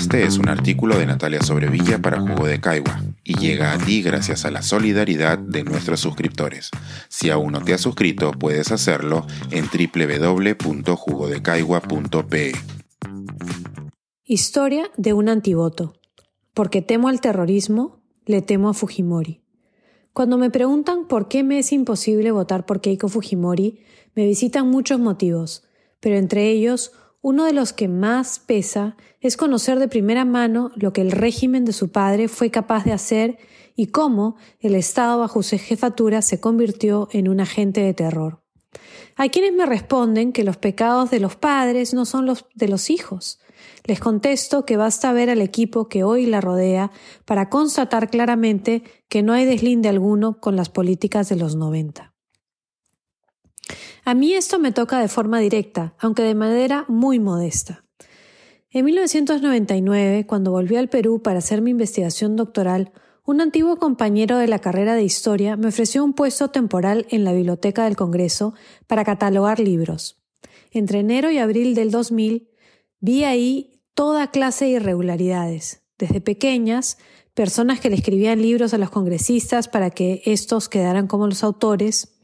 Este es un artículo de Natalia Sobrevilla para Jugo de Caigua y llega a ti gracias a la solidaridad de nuestros suscriptores. Si aún no te has suscrito, puedes hacerlo en www.jugodecaigua.pe. Historia de un antivoto. Porque temo al terrorismo, le temo a Fujimori. Cuando me preguntan por qué me es imposible votar por Keiko Fujimori, me visitan muchos motivos, pero entre ellos uno de los que más pesa es conocer de primera mano lo que el régimen de su padre fue capaz de hacer y cómo el Estado bajo su jefatura se convirtió en un agente de terror. Hay quienes me responden que los pecados de los padres no son los de los hijos. Les contesto que basta ver al equipo que hoy la rodea para constatar claramente que no hay deslinde alguno con las políticas de los 90. A mí esto me toca de forma directa, aunque de manera muy modesta. En 1999, cuando volví al Perú para hacer mi investigación doctoral, un antiguo compañero de la carrera de historia me ofreció un puesto temporal en la Biblioteca del Congreso para catalogar libros. Entre enero y abril del 2000 vi ahí toda clase de irregularidades, desde pequeñas, personas que le escribían libros a los congresistas para que estos quedaran como los autores,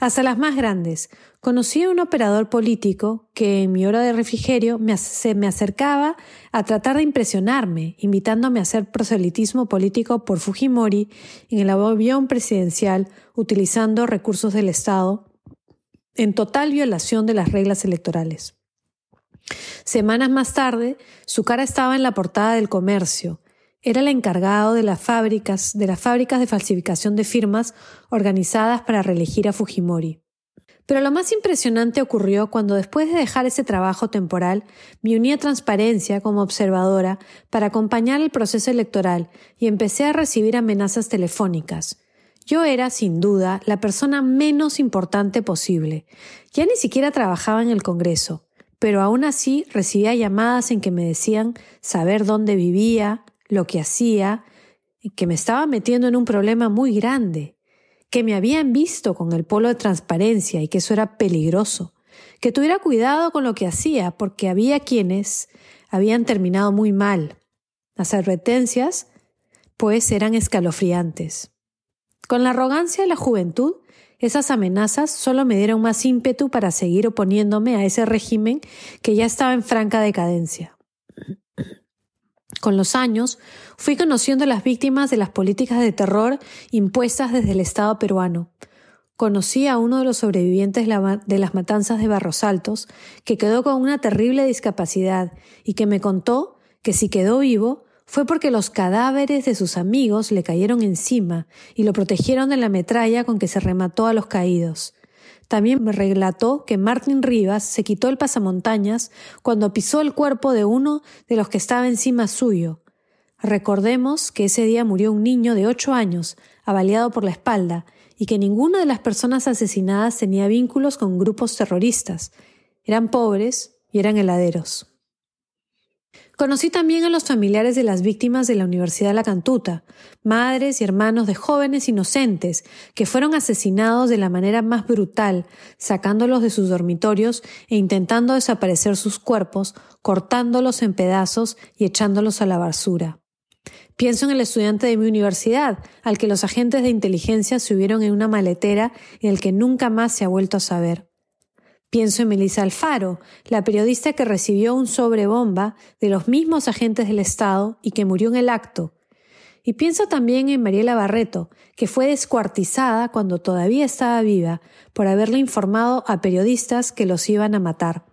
hasta las más grandes. Conocí a un operador político que en mi hora de refrigerio me, se me acercaba a tratar de impresionarme, invitándome a hacer proselitismo político por Fujimori en el avión presidencial utilizando recursos del Estado en total violación de las reglas electorales. Semanas más tarde, su cara estaba en la portada del comercio, era el encargado de las fábricas, de las fábricas de falsificación de firmas organizadas para reelegir a Fujimori. Pero lo más impresionante ocurrió cuando después de dejar ese trabajo temporal me uní a Transparencia como observadora para acompañar el proceso electoral y empecé a recibir amenazas telefónicas. Yo era, sin duda, la persona menos importante posible. Ya ni siquiera trabajaba en el Congreso, pero aún así recibía llamadas en que me decían saber dónde vivía, lo que hacía, que me estaba metiendo en un problema muy grande, que me habían visto con el polo de transparencia y que eso era peligroso, que tuviera cuidado con lo que hacía porque había quienes habían terminado muy mal. Las advertencias, pues, eran escalofriantes. Con la arrogancia de la juventud, esas amenazas solo me dieron más ímpetu para seguir oponiéndome a ese régimen que ya estaba en franca decadencia. Con los años, fui conociendo las víctimas de las políticas de terror impuestas desde el Estado peruano. Conocí a uno de los sobrevivientes de las matanzas de Barros Altos, que quedó con una terrible discapacidad y que me contó que si quedó vivo fue porque los cadáveres de sus amigos le cayeron encima y lo protegieron de la metralla con que se remató a los caídos. También me relató que Martín Rivas se quitó el pasamontañas cuando pisó el cuerpo de uno de los que estaba encima suyo. Recordemos que ese día murió un niño de ocho años, avaliado por la espalda, y que ninguna de las personas asesinadas tenía vínculos con grupos terroristas. Eran pobres y eran heladeros. Conocí también a los familiares de las víctimas de la Universidad de La Cantuta, madres y hermanos de jóvenes inocentes que fueron asesinados de la manera más brutal, sacándolos de sus dormitorios e intentando desaparecer sus cuerpos, cortándolos en pedazos y echándolos a la basura. Pienso en el estudiante de mi universidad, al que los agentes de inteligencia subieron en una maletera y el que nunca más se ha vuelto a saber. Pienso en Melissa Alfaro, la periodista que recibió un sobrebomba de los mismos agentes del Estado y que murió en el acto. Y pienso también en Mariela Barreto, que fue descuartizada cuando todavía estaba viva por haberle informado a periodistas que los iban a matar.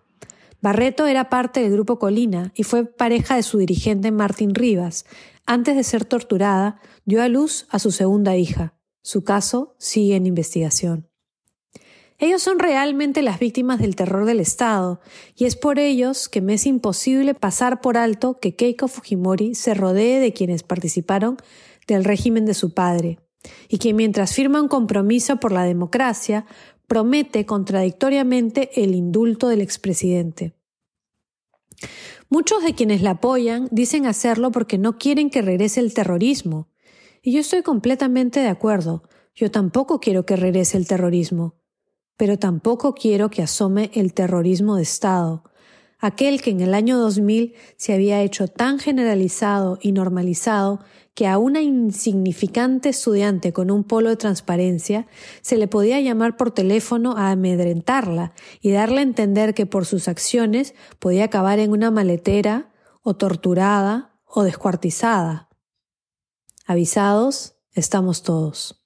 Barreto era parte del grupo Colina y fue pareja de su dirigente Martín Rivas. Antes de ser torturada, dio a luz a su segunda hija. Su caso sigue en investigación. Ellos son realmente las víctimas del terror del Estado, y es por ellos que me es imposible pasar por alto que Keiko Fujimori se rodee de quienes participaron del régimen de su padre, y que mientras firma un compromiso por la democracia, promete contradictoriamente el indulto del expresidente. Muchos de quienes la apoyan dicen hacerlo porque no quieren que regrese el terrorismo, y yo estoy completamente de acuerdo. Yo tampoco quiero que regrese el terrorismo pero tampoco quiero que asome el terrorismo de Estado. aquel que en el año 2000 se había hecho tan generalizado y normalizado que a una insignificante estudiante con un polo de transparencia se le podía llamar por teléfono a amedrentarla y darle a entender que por sus acciones podía acabar en una maletera o torturada o descuartizada. Avisados, estamos todos.